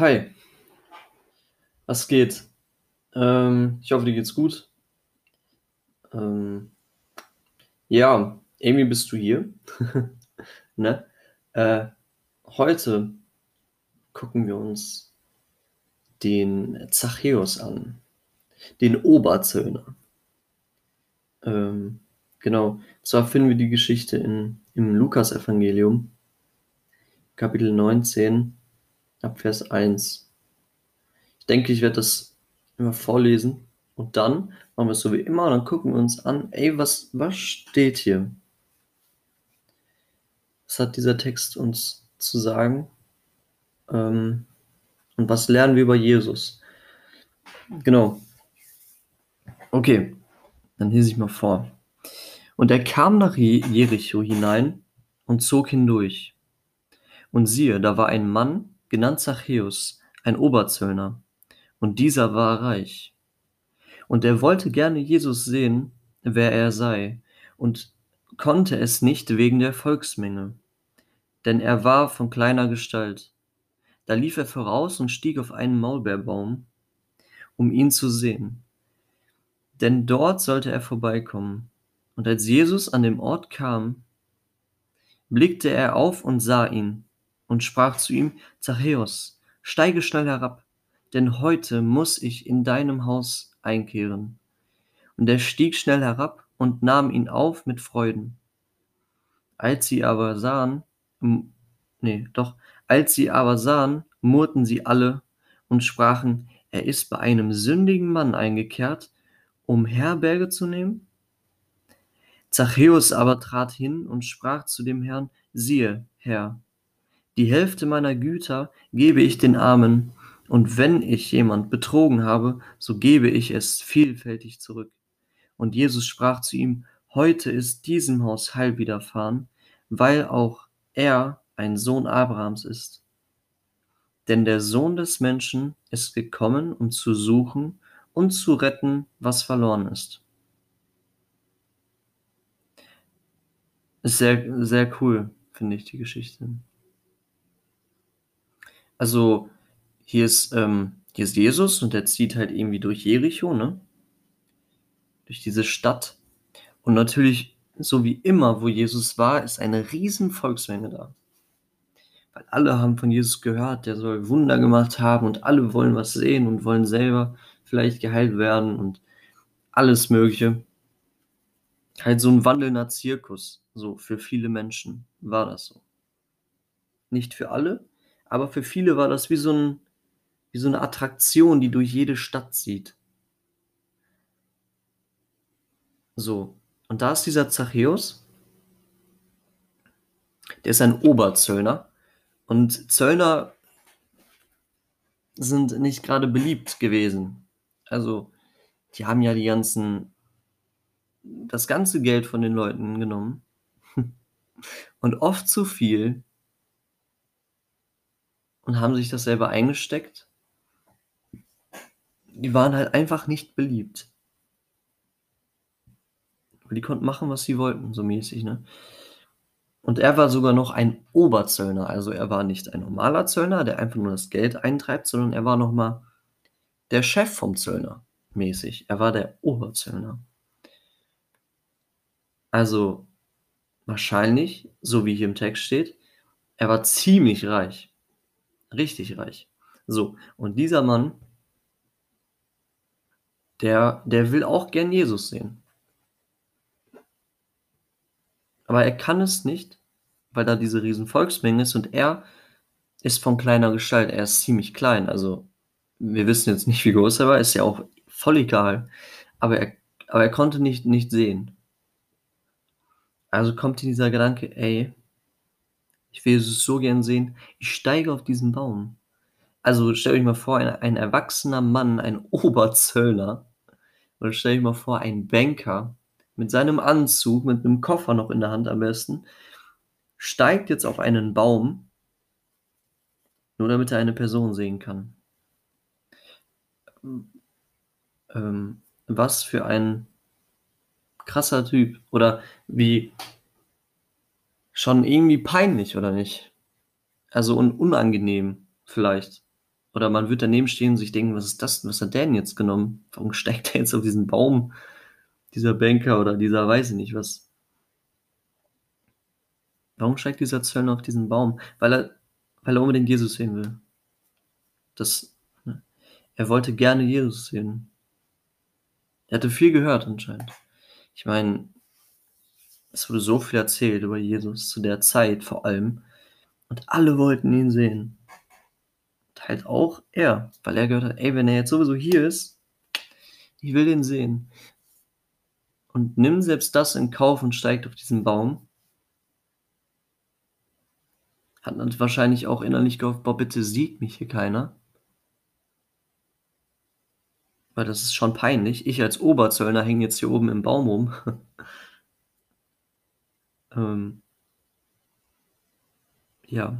Hi, was geht? Ähm, ich hoffe, dir geht's gut. Ähm, ja, irgendwie bist du hier. ne? Äh, heute gucken wir uns den Zachäus an, den Oberzöllner. Ähm, genau, zwar finden wir die Geschichte in, im Lukasevangelium, Kapitel 19, ab Vers 1. Ich denke, ich werde das immer vorlesen und dann machen wir es so wie immer und dann gucken wir uns an, ey, was, was steht hier? Was hat dieser Text uns zu sagen? Ähm, und was lernen wir über Jesus? Genau. Okay, dann lese ich mal vor. Und er kam nach Jericho hinein und zog hindurch. Und siehe, da war ein Mann, genannt Zachäus, ein Oberzöllner, und dieser war reich. Und er wollte gerne Jesus sehen, wer er sei, und konnte es nicht wegen der Volksmenge, denn er war von kleiner Gestalt. Da lief er voraus und stieg auf einen Maulbeerbaum, um ihn zu sehen. Denn dort sollte er vorbeikommen. Und als Jesus an dem Ort kam, blickte er auf und sah ihn und sprach zu ihm, Zachäus, steige schnell herab, denn heute muss ich in deinem Haus einkehren. Und er stieg schnell herab und nahm ihn auf mit Freuden. Als sie aber sahen, nee, doch, als sie aber sahen, murrten sie alle und sprachen, er ist bei einem sündigen Mann eingekehrt, um Herberge zu nehmen? Zachäus aber trat hin und sprach zu dem Herrn, siehe, Herr, die Hälfte meiner Güter gebe ich den Armen, und wenn ich jemand betrogen habe, so gebe ich es vielfältig zurück. Und Jesus sprach zu ihm, heute ist diesem Haus Heil widerfahren, weil auch er ein Sohn Abrahams ist. Denn der Sohn des Menschen ist gekommen, um zu suchen und zu retten, was verloren ist. Ist sehr, sehr cool, finde ich, die Geschichte. Also hier ist, ähm, hier ist Jesus und der zieht halt irgendwie durch Jericho, ne? Durch diese Stadt. Und natürlich, so wie immer, wo Jesus war, ist eine riesen Volksmenge da. Weil alle haben von Jesus gehört, der soll Wunder gemacht haben und alle wollen was sehen und wollen selber vielleicht geheilt werden und alles Mögliche. Halt so ein wandelnder Zirkus, so für viele Menschen war das so. Nicht für alle, aber für viele war das wie so, ein, wie so eine Attraktion, die durch jede Stadt zieht. So, und da ist dieser Zachäus, der ist ein Oberzöllner. Und Zöllner sind nicht gerade beliebt gewesen. Also, die haben ja die ganzen, das ganze Geld von den Leuten genommen. Und oft zu viel und haben sich das selber eingesteckt. Die waren halt einfach nicht beliebt. Weil die konnten machen, was sie wollten, so mäßig, ne? Und er war sogar noch ein Oberzöllner. Also er war nicht ein normaler Zöllner, der einfach nur das Geld eintreibt, sondern er war nochmal der Chef vom Zöllner mäßig. Er war der Oberzöllner. Also wahrscheinlich, so wie hier im Text steht, er war ziemlich reich. Richtig reich. So, und dieser Mann, der, der will auch gern Jesus sehen. Aber er kann es nicht, weil da diese riesen Volksmenge ist und er ist von kleiner Gestalt. Er ist ziemlich klein. Also, wir wissen jetzt nicht, wie groß er war, ist ja auch voll egal. Aber er, aber er konnte nicht, nicht sehen. Also kommt ihm dieser Gedanke, ey, ich will Jesus so gern sehen. Ich steige auf diesen Baum. Also stellt euch mal vor, ein, ein erwachsener Mann, ein Oberzöllner, oder stellt euch mal vor, ein Banker mit seinem Anzug, mit einem Koffer noch in der Hand am besten, steigt jetzt auf einen Baum, nur damit er eine Person sehen kann. Ähm, was für ein krasser Typ. Oder wie schon irgendwie peinlich, oder nicht? Also un unangenehm vielleicht. Oder man wird daneben stehen und sich denken, was ist das? Was hat der denn jetzt genommen? Warum steigt er jetzt auf diesen Baum? Dieser Banker oder dieser weiß ich nicht was. Warum steigt dieser Zöllner auf diesen Baum? Weil er, weil er unbedingt Jesus sehen will. Das, ne? Er wollte gerne Jesus sehen. Er hatte viel gehört anscheinend. Ich meine, es wurde so viel erzählt über Jesus zu der Zeit vor allem. Und alle wollten ihn sehen halt auch er, weil er gehört hat, ey, wenn er jetzt sowieso hier ist, ich will den sehen. Und nimm selbst das in Kauf und steigt auf diesen Baum. Hat dann wahrscheinlich auch innerlich gehofft, boah, bitte sieht mich hier keiner. Weil das ist schon peinlich. Ich als Oberzöllner hänge jetzt hier oben im Baum rum. ähm, ja.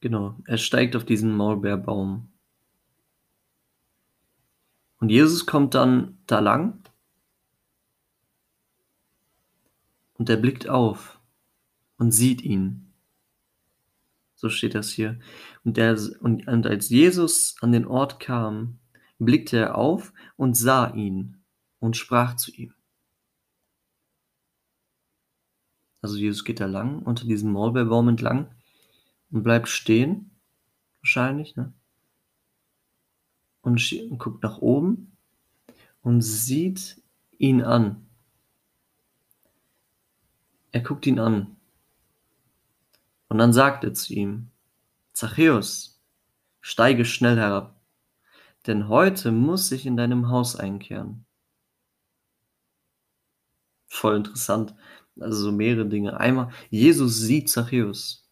Genau, er steigt auf diesen Maulbeerbaum. Und Jesus kommt dann da lang und er blickt auf und sieht ihn. So steht das hier. Und, der, und, und als Jesus an den Ort kam, blickte er auf und sah ihn und sprach zu ihm. Also Jesus geht da lang unter diesem Maulbeerbaum entlang und bleibt stehen, wahrscheinlich, ne? Und, und guckt nach oben und sieht ihn an. Er guckt ihn an. Und dann sagt er zu ihm, Zachäus, steige schnell herab, denn heute muss ich in deinem Haus einkehren. Voll interessant. Also so mehrere Dinge. Einmal, Jesus sieht Zachäus.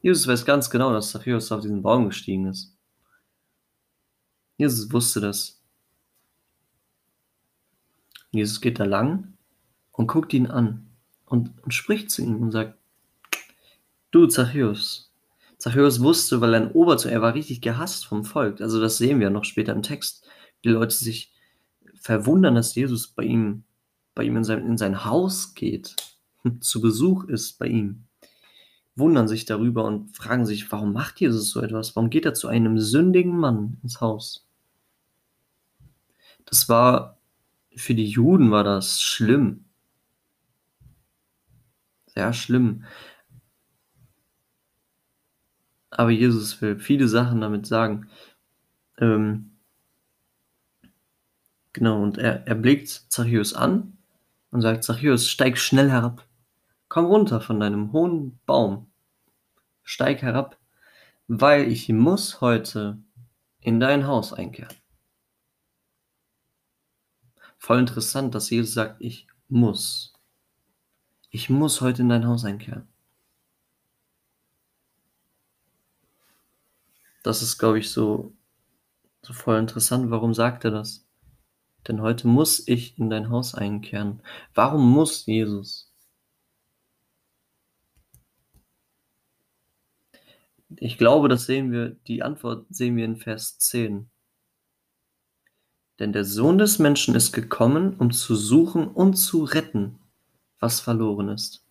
Jesus weiß ganz genau, dass Zachäus auf diesen Baum gestiegen ist. Jesus wusste das. Jesus geht da lang und guckt ihn an und, und spricht zu ihm und sagt, du Zachäus. Zachäus wusste, weil er ein Oberzeuge, er war richtig gehasst vom Volk. Also das sehen wir noch später im Text. Die Leute sich verwundern, dass Jesus bei ihm, bei ihm in sein, in sein Haus geht, zu Besuch ist bei ihm wundern sich darüber und fragen sich, warum macht Jesus so etwas? Warum geht er zu einem sündigen Mann ins Haus? Das war, für die Juden war das schlimm. Sehr schlimm. Aber Jesus will viele Sachen damit sagen. Ähm, genau, und er, er blickt Zachäus an und sagt, Zachäus, steig schnell herab. Komm runter von deinem hohen Baum, steig herab, weil ich muss heute in dein Haus einkehren. Voll interessant, dass Jesus sagt, ich muss. Ich muss heute in dein Haus einkehren. Das ist, glaube ich, so, so voll interessant. Warum sagt er das? Denn heute muss ich in dein Haus einkehren. Warum muss Jesus? Ich glaube, das sehen wir, die Antwort sehen wir in Vers 10. Denn der Sohn des Menschen ist gekommen, um zu suchen und zu retten, was verloren ist.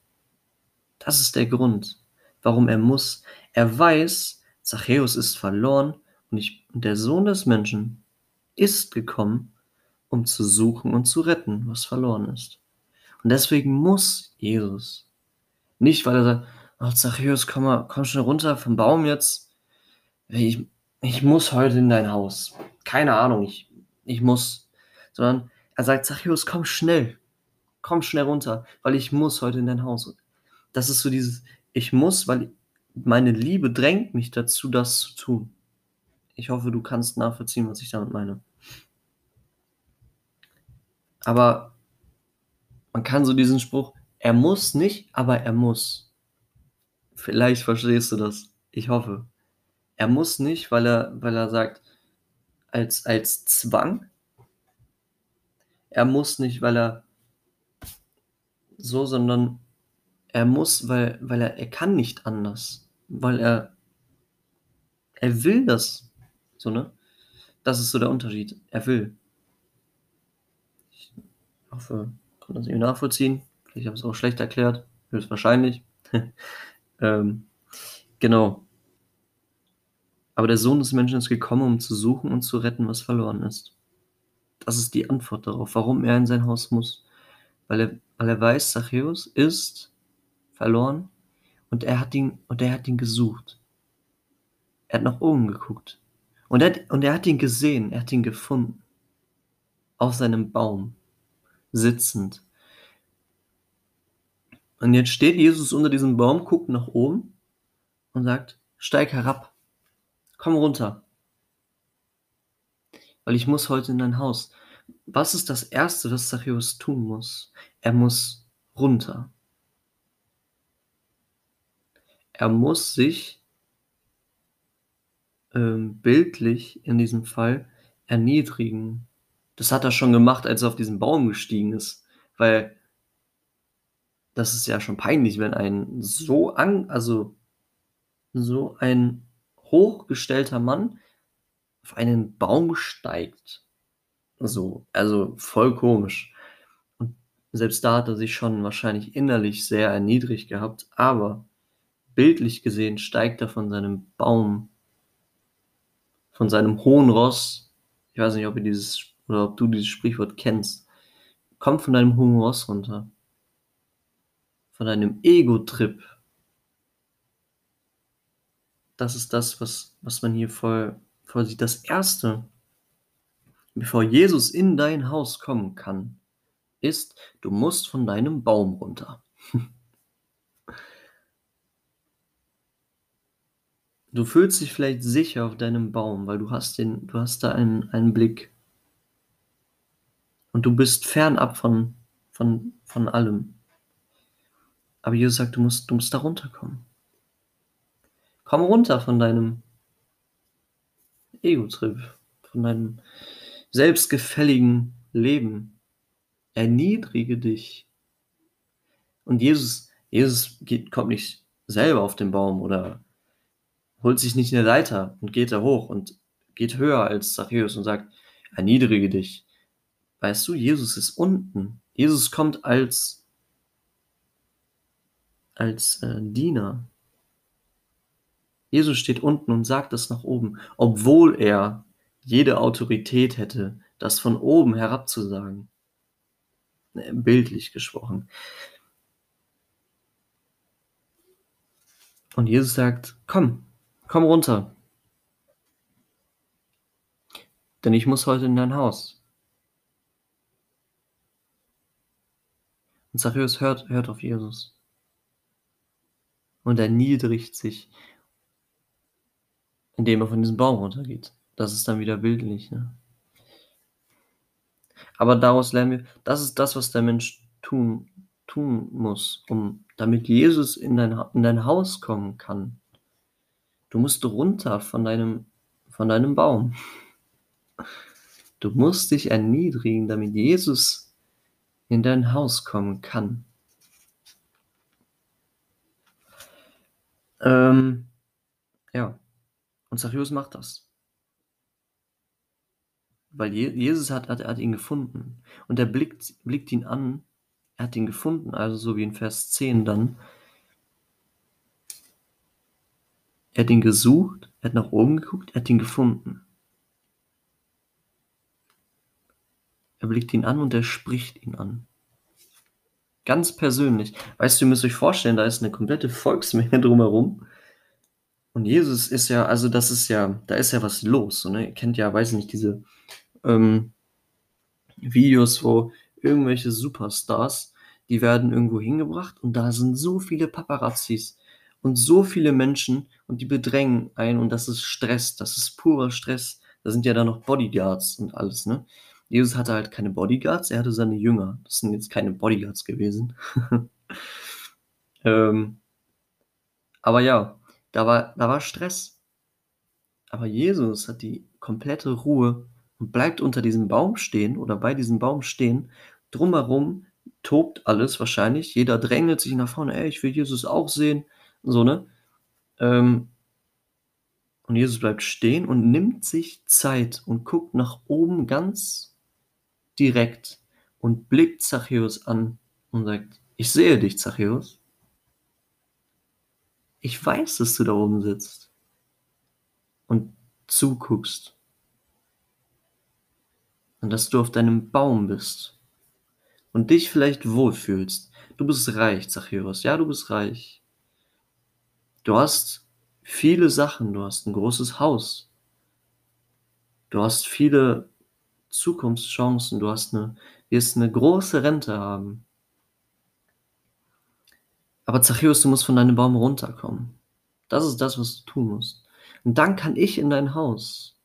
Das ist der Grund, warum er muss. Er weiß, Zachäus ist verloren und, ich, und der Sohn des Menschen ist gekommen, um zu suchen und zu retten, was verloren ist. Und deswegen muss Jesus. Nicht, weil er sagt, Ach, Zachäus, komm mal, komm schnell runter vom Baum jetzt. Ich, ich muss heute in dein Haus. Keine Ahnung, ich, ich muss. Sondern er sagt, Zachäus, komm schnell. Komm schnell runter, weil ich muss heute in dein Haus. Das ist so dieses, ich muss, weil meine Liebe drängt mich dazu, das zu tun. Ich hoffe, du kannst nachvollziehen, was ich damit meine. Aber man kann so diesen Spruch, er muss nicht, aber er muss. Vielleicht verstehst du das. Ich hoffe. Er muss nicht, weil er, weil er sagt, als, als Zwang. Er muss nicht, weil er so, sondern er muss, weil, weil er, er kann nicht anders. Weil er, er will das. So, ne? Das ist so der Unterschied. Er will. Ich hoffe, kann das irgendwie nachvollziehen. Vielleicht habe ich es auch schlecht erklärt. Höchstwahrscheinlich. Ähm, Genau. Aber der Sohn des Menschen ist gekommen, um zu suchen und zu retten, was verloren ist. Das ist die Antwort darauf, warum er in sein Haus muss. Weil er, weil er weiß, Zachäus ist verloren und er hat ihn, und er hat ihn gesucht. Er hat nach oben geguckt. Und er, und er hat ihn gesehen, er hat ihn gefunden. Auf seinem Baum, sitzend. Und jetzt steht Jesus unter diesem Baum, guckt nach oben und sagt, steig herab, komm runter, weil ich muss heute in dein Haus. Was ist das Erste, was Zachäus tun muss? Er muss runter. Er muss sich ähm, bildlich in diesem Fall erniedrigen. Das hat er schon gemacht, als er auf diesen Baum gestiegen ist, weil das ist ja schon peinlich, wenn ein so an, also so ein hochgestellter Mann auf einen Baum steigt. So, also voll komisch. Und selbst da hat er sich schon wahrscheinlich innerlich sehr erniedrigt gehabt, aber bildlich gesehen steigt er von seinem Baum, von seinem hohen Ross. Ich weiß nicht, ob ihr dieses oder ob du dieses Sprichwort kennst. Kommt von deinem Ross runter. Von deinem Ego-Trip. Das ist das, was, was man hier voll quasi das Erste, bevor Jesus in dein Haus kommen kann, ist, du musst von deinem Baum runter. Du fühlst dich vielleicht sicher auf deinem Baum, weil du hast den, du hast da einen, einen Blick. Und du bist fernab von, von, von allem. Aber Jesus sagt, du musst, du musst da runterkommen. Komm runter von deinem Ego-Trip, von deinem selbstgefälligen Leben. Erniedrige dich. Und Jesus, Jesus geht, kommt nicht selber auf den Baum oder holt sich nicht eine Leiter und geht da hoch und geht höher als Zachäus und sagt, erniedrige dich. Weißt du, Jesus ist unten. Jesus kommt als, als äh, Diener. Jesus steht unten und sagt es nach oben, obwohl er jede Autorität hätte, das von oben herabzusagen. Äh, bildlich gesprochen. Und Jesus sagt, komm, komm runter. Denn ich muss heute in dein Haus. Und Zachäus hört, hört auf Jesus. Und er niedrigt sich indem er von diesem Baum runtergeht. Das ist dann wieder bildlich. Ne? Aber daraus lernen wir, das ist das, was der Mensch tun, tun muss, um, damit Jesus in dein, in dein Haus kommen kann. Du musst runter von deinem, von deinem Baum. Du musst dich erniedrigen, damit Jesus in dein Haus kommen kann. Ähm, ja. Und Zachäus macht das. Weil Jesus hat, hat, hat ihn gefunden. Und er blickt, blickt ihn an. Er hat ihn gefunden, also so wie in Vers 10 dann. Er hat ihn gesucht, er hat nach oben geguckt, er hat ihn gefunden. Er blickt ihn an und er spricht ihn an. Ganz persönlich. Weißt du, ihr müsst euch vorstellen, da ist eine komplette Volksmenge drumherum. Und Jesus ist ja, also das ist ja, da ist ja was los. So, ne? Ihr kennt ja, weiß ich nicht, diese ähm, Videos, wo irgendwelche Superstars, die werden irgendwo hingebracht und da sind so viele Paparazzis und so viele Menschen und die bedrängen einen und das ist Stress, das ist purer Stress. Da sind ja dann noch Bodyguards und alles, ne? Jesus hatte halt keine Bodyguards, er hatte seine Jünger. Das sind jetzt keine Bodyguards gewesen. ähm, aber ja, da war, da war Stress. Aber Jesus hat die komplette Ruhe und bleibt unter diesem Baum stehen oder bei diesem Baum stehen. Drumherum tobt alles wahrscheinlich. Jeder drängelt sich nach vorne. Ey, ich will Jesus auch sehen. So, ne? Ähm, und Jesus bleibt stehen und nimmt sich Zeit und guckt nach oben ganz direkt und blickt Zachäus an und sagt, ich sehe dich, Zachäus. ich weiß, dass du da oben sitzt und zuguckst. Und dass du auf deinem Baum bist und dich vielleicht wohlfühlst. Du bist reich, Zachäus. Ja, du bist reich. Du hast viele Sachen. Du hast ein großes Haus. Du hast viele Zukunftschancen. Du hast eine, wirst eine große Rente haben. Aber Zachäus, du musst von deinem Baum runterkommen. Das ist das, was du tun musst. Und dann kann ich in dein Haus.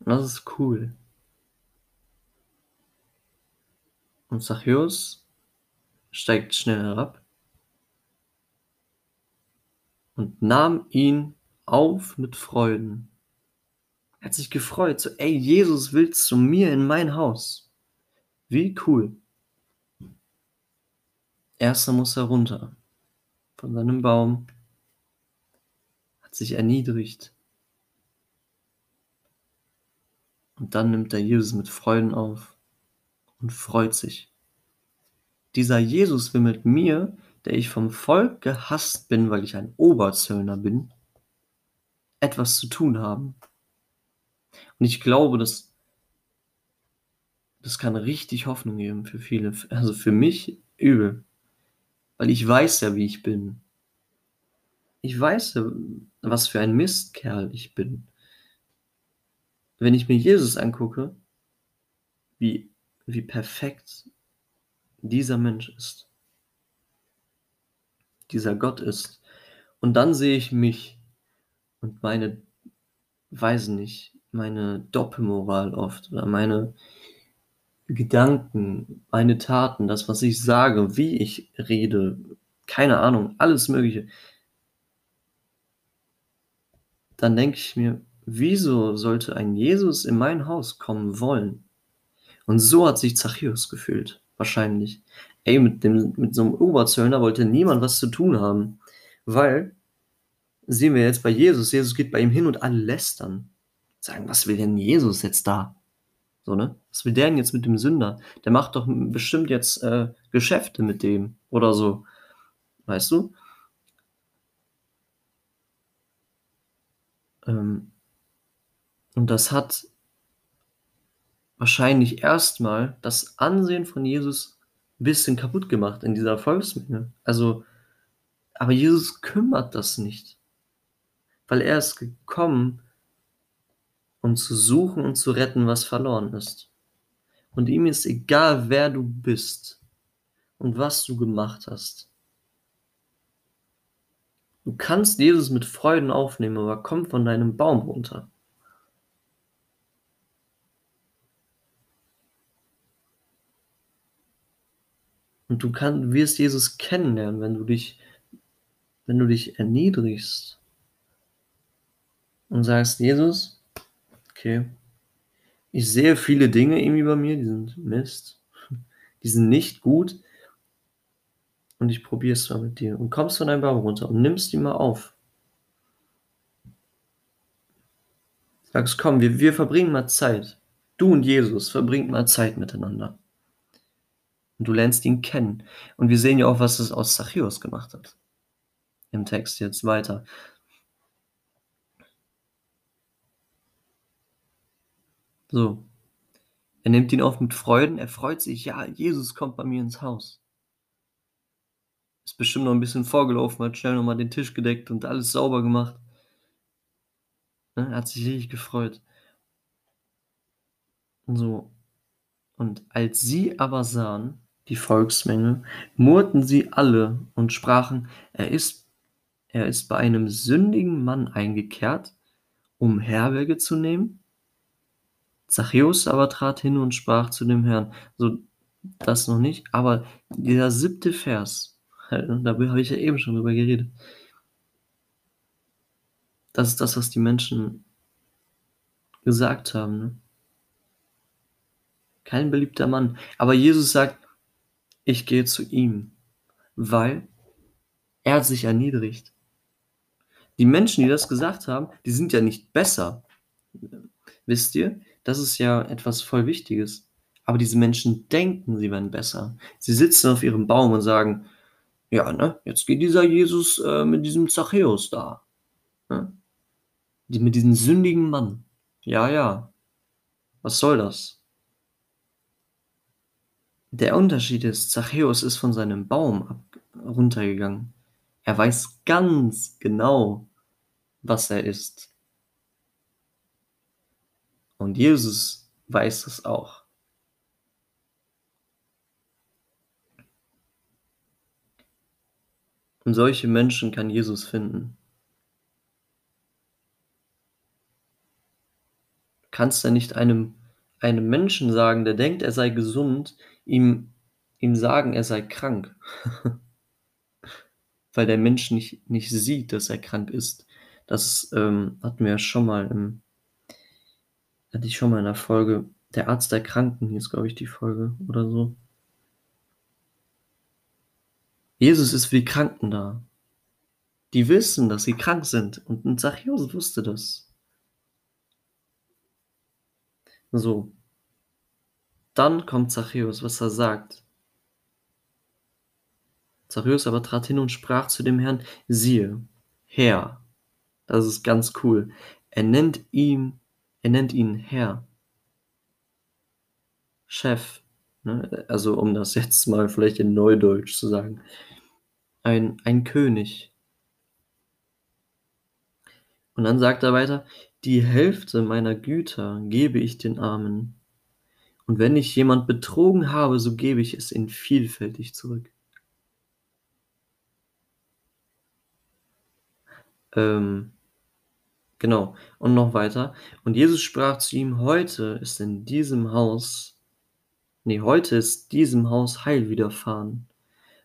Und das ist cool. Und Zachäus steigt schnell herab und nahm ihn auf mit Freuden. Er hat sich gefreut, so, ey, Jesus will zu mir in mein Haus. Wie cool. Erster muss er runter von seinem Baum, hat sich erniedrigt. Und dann nimmt er Jesus mit Freuden auf und freut sich. Dieser Jesus will mit mir, der ich vom Volk gehasst bin, weil ich ein Oberzöllner bin, etwas zu tun haben. Und ich glaube, dass das kann richtig Hoffnung geben für viele. Also für mich übel. Weil ich weiß ja, wie ich bin. Ich weiß ja, was für ein Mistkerl ich bin. Wenn ich mir Jesus angucke, wie, wie perfekt dieser Mensch ist, dieser Gott ist, und dann sehe ich mich und meine, weiß nicht, meine Doppelmoral oft oder meine Gedanken, meine Taten, das, was ich sage, wie ich rede, keine Ahnung, alles Mögliche, dann denke ich mir, wieso sollte ein Jesus in mein Haus kommen wollen? Und so hat sich Zachäus gefühlt, wahrscheinlich. Ey, mit, dem, mit so einem Oberzöllner wollte niemand was zu tun haben, weil, sehen wir jetzt bei Jesus, Jesus geht bei ihm hin und alle lästern. Sagen, was will denn Jesus jetzt da? So, ne? Was will der denn jetzt mit dem Sünder? Der macht doch bestimmt jetzt äh, Geschäfte mit dem oder so. Weißt du? Ähm, und das hat wahrscheinlich erstmal das Ansehen von Jesus ein bisschen kaputt gemacht in dieser Volksmenge. Also, aber Jesus kümmert das nicht, weil er ist gekommen, um zu suchen und zu retten, was verloren ist. Und ihm ist egal, wer du bist und was du gemacht hast. Du kannst Jesus mit Freuden aufnehmen, aber komm von deinem Baum runter. Und du kannst, wirst Jesus kennenlernen, wenn du dich, wenn du dich erniedrigst und sagst, Jesus, okay, ich sehe viele Dinge irgendwie bei mir, die sind Mist, die sind nicht gut und ich probiere es mal mit dir und kommst von deinem Baum runter und nimmst die mal auf. Sagst, komm, wir, wir verbringen mal Zeit. Du und Jesus verbringt mal Zeit miteinander. Und du lernst ihn kennen. Und wir sehen ja auch, was es aus Zachäus gemacht hat. Im Text jetzt weiter. So. Er nimmt ihn auf mit Freuden. Er freut sich, ja, Jesus kommt bei mir ins Haus. Ist bestimmt noch ein bisschen vorgelaufen, hat schnell nochmal den Tisch gedeckt und alles sauber gemacht. Ne, er hat sich richtig gefreut. So. Und als sie aber sahen, die Volksmenge, murrten sie alle und sprachen, er ist, er ist bei einem sündigen Mann eingekehrt, um Herberge zu nehmen. Zachäus aber trat hin und sprach zu dem Herrn, so das noch nicht, aber dieser siebte Vers, da habe ich ja eben schon drüber geredet. Das ist das, was die Menschen gesagt haben. Ne? Kein beliebter Mann. Aber Jesus sagt, ich gehe zu ihm, weil er sich erniedrigt. Die Menschen, die das gesagt haben, die sind ja nicht besser. Wisst ihr? Das ist ja etwas voll Wichtiges. Aber diese Menschen denken, sie wären besser. Sie sitzen auf ihrem Baum und sagen, ja, ne, jetzt geht dieser Jesus äh, mit diesem Zachäus da. Ne? Die, mit diesem sündigen Mann. Ja, ja. Was soll das? Der Unterschied ist, Zachäus ist von seinem Baum runtergegangen. Er weiß ganz genau, was er ist. Und Jesus weiß es auch. Und solche Menschen kann Jesus finden. Du kannst ja nicht einem, einem Menschen sagen, der denkt, er sei gesund, ihm, ihm sagen, er sei krank. Weil der Mensch nicht, nicht sieht, dass er krank ist. Das ähm, hatten wir ja schon mal im, hatte ich schon mal in der Folge, der Arzt der Kranken hieß, glaube ich, die Folge oder so. Jesus ist für die Kranken da. Die wissen, dass sie krank sind. Und ein Zachäus wusste das. So. Dann kommt Zachäus, was er sagt. Zachäus aber trat hin und sprach zu dem Herrn, siehe, Herr. Das ist ganz cool. Er nennt ihm, er nennt ihn Herr. Chef. Ne? Also um das jetzt mal vielleicht in Neudeutsch zu sagen ein, ein König. Und dann sagt er weiter, die Hälfte meiner Güter gebe ich den Armen. Und wenn ich jemand betrogen habe, so gebe ich es in vielfältig zurück. Ähm, genau. Und noch weiter. Und Jesus sprach zu ihm, heute ist in diesem Haus, nee, heute ist diesem Haus Heil widerfahren,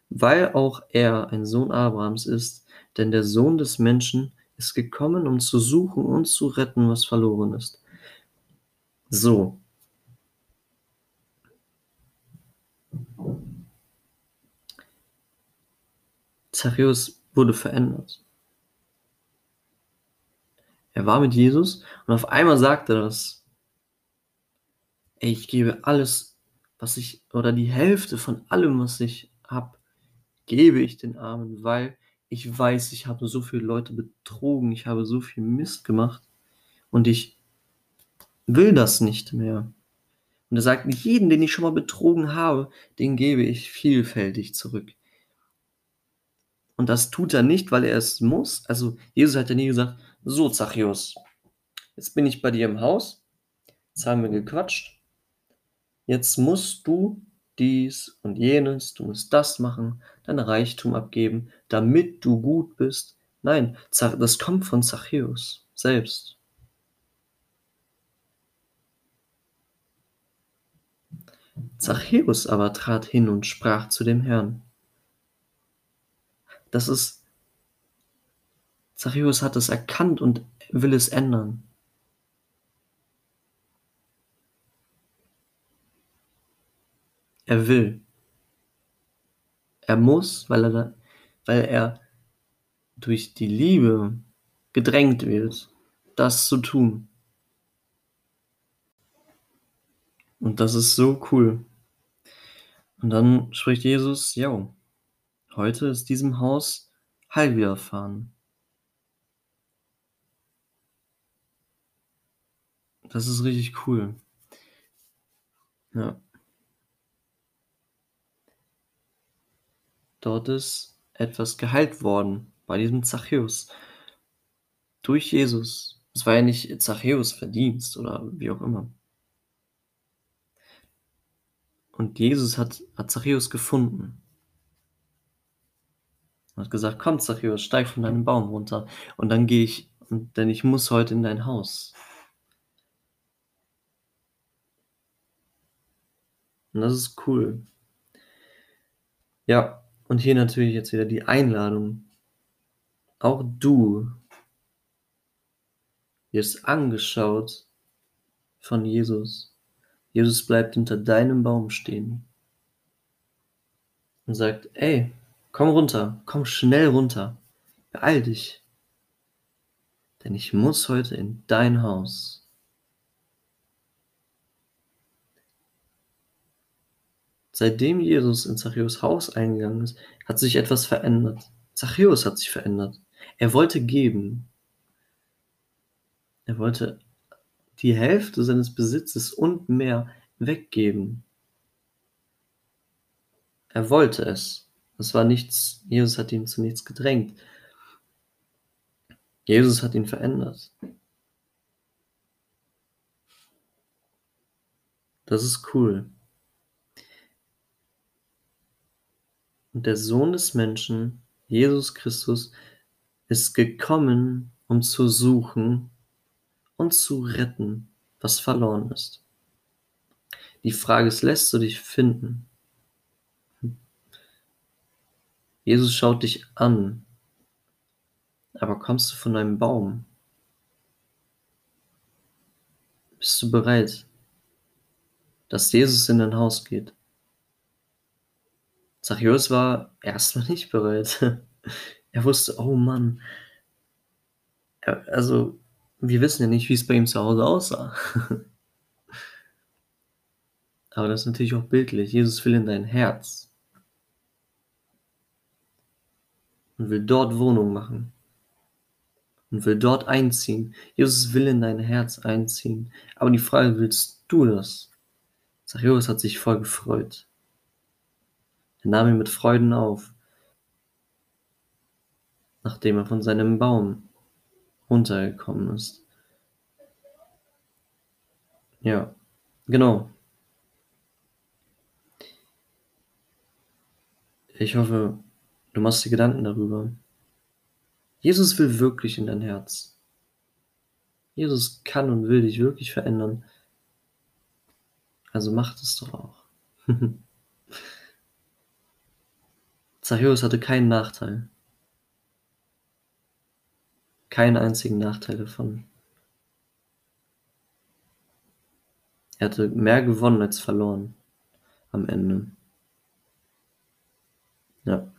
weil auch er ein Sohn Abrahams ist, denn der Sohn des Menschen ist gekommen, um zu suchen und zu retten, was verloren ist. So. Zachäus wurde verändert. Er war mit Jesus und auf einmal sagte er das. Ey, ich gebe alles, was ich, oder die Hälfte von allem, was ich habe, gebe ich den Armen, weil ich weiß, ich habe so viele Leute betrogen, ich habe so viel Mist gemacht und ich will das nicht mehr. Und er sagt, jeden, den ich schon mal betrogen habe, den gebe ich vielfältig zurück. Und das tut er nicht, weil er es muss. Also Jesus hat ja nie gesagt, so Zachäus, jetzt bin ich bei dir im Haus, jetzt haben wir gequatscht, jetzt musst du dies und jenes, du musst das machen, dein Reichtum abgeben, damit du gut bist. Nein, das kommt von Zachäus selbst. Zachäus aber trat hin und sprach zu dem Herrn. Das ist, Zachäus hat es erkannt und will es ändern. Er will. Er muss, weil er, weil er durch die Liebe gedrängt wird, das zu tun. Und das ist so cool. Und dann spricht Jesus, ja, heute ist diesem Haus Heil widerfahren. Das ist richtig cool. Ja. Dort ist etwas geheilt worden bei diesem Zachäus. Durch Jesus. Es war ja nicht Zachäus Verdienst oder wie auch immer. Und Jesus hat, hat Zachäus gefunden. Er hat gesagt, komm Zachäus, steig von deinem Baum runter. Und dann gehe ich, denn ich muss heute in dein Haus. Und das ist cool. Ja, und hier natürlich jetzt wieder die Einladung. Auch du wirst angeschaut von Jesus. Jesus bleibt hinter deinem Baum stehen und sagt, ey, komm runter, komm schnell runter, beeil dich, denn ich muss heute in dein Haus. Seitdem Jesus in Zachäus Haus eingegangen ist, hat sich etwas verändert. Zachäus hat sich verändert. Er wollte geben. Er wollte die Hälfte seines Besitzes und mehr weggeben. Er wollte es. Es war nichts, Jesus hat ihn zu nichts gedrängt. Jesus hat ihn verändert. Das ist cool. Und der Sohn des Menschen, Jesus Christus, ist gekommen, um zu suchen und zu retten, was verloren ist. Die Frage ist, lässt du dich finden? Jesus schaut dich an, aber kommst du von einem Baum? Bist du bereit, dass Jesus in dein Haus geht? Zachäus war erstmal nicht bereit. Er wusste, oh Mann. Er, also, wir wissen ja nicht, wie es bei ihm zu Hause aussah. Aber das ist natürlich auch bildlich. Jesus will in dein Herz. Und will dort Wohnung machen. Und will dort einziehen. Jesus will in dein Herz einziehen. Aber die Frage, willst du das? Zachäus hat sich voll gefreut. Er nahm ihn mit Freuden auf, nachdem er von seinem Baum runtergekommen ist. Ja, genau. Ich hoffe, du machst dir Gedanken darüber. Jesus will wirklich in dein Herz. Jesus kann und will dich wirklich verändern. Also macht es doch auch. Zachäus hatte keinen Nachteil. Keinen einzigen Nachteil davon. Er hatte mehr gewonnen als verloren am Ende. Ja.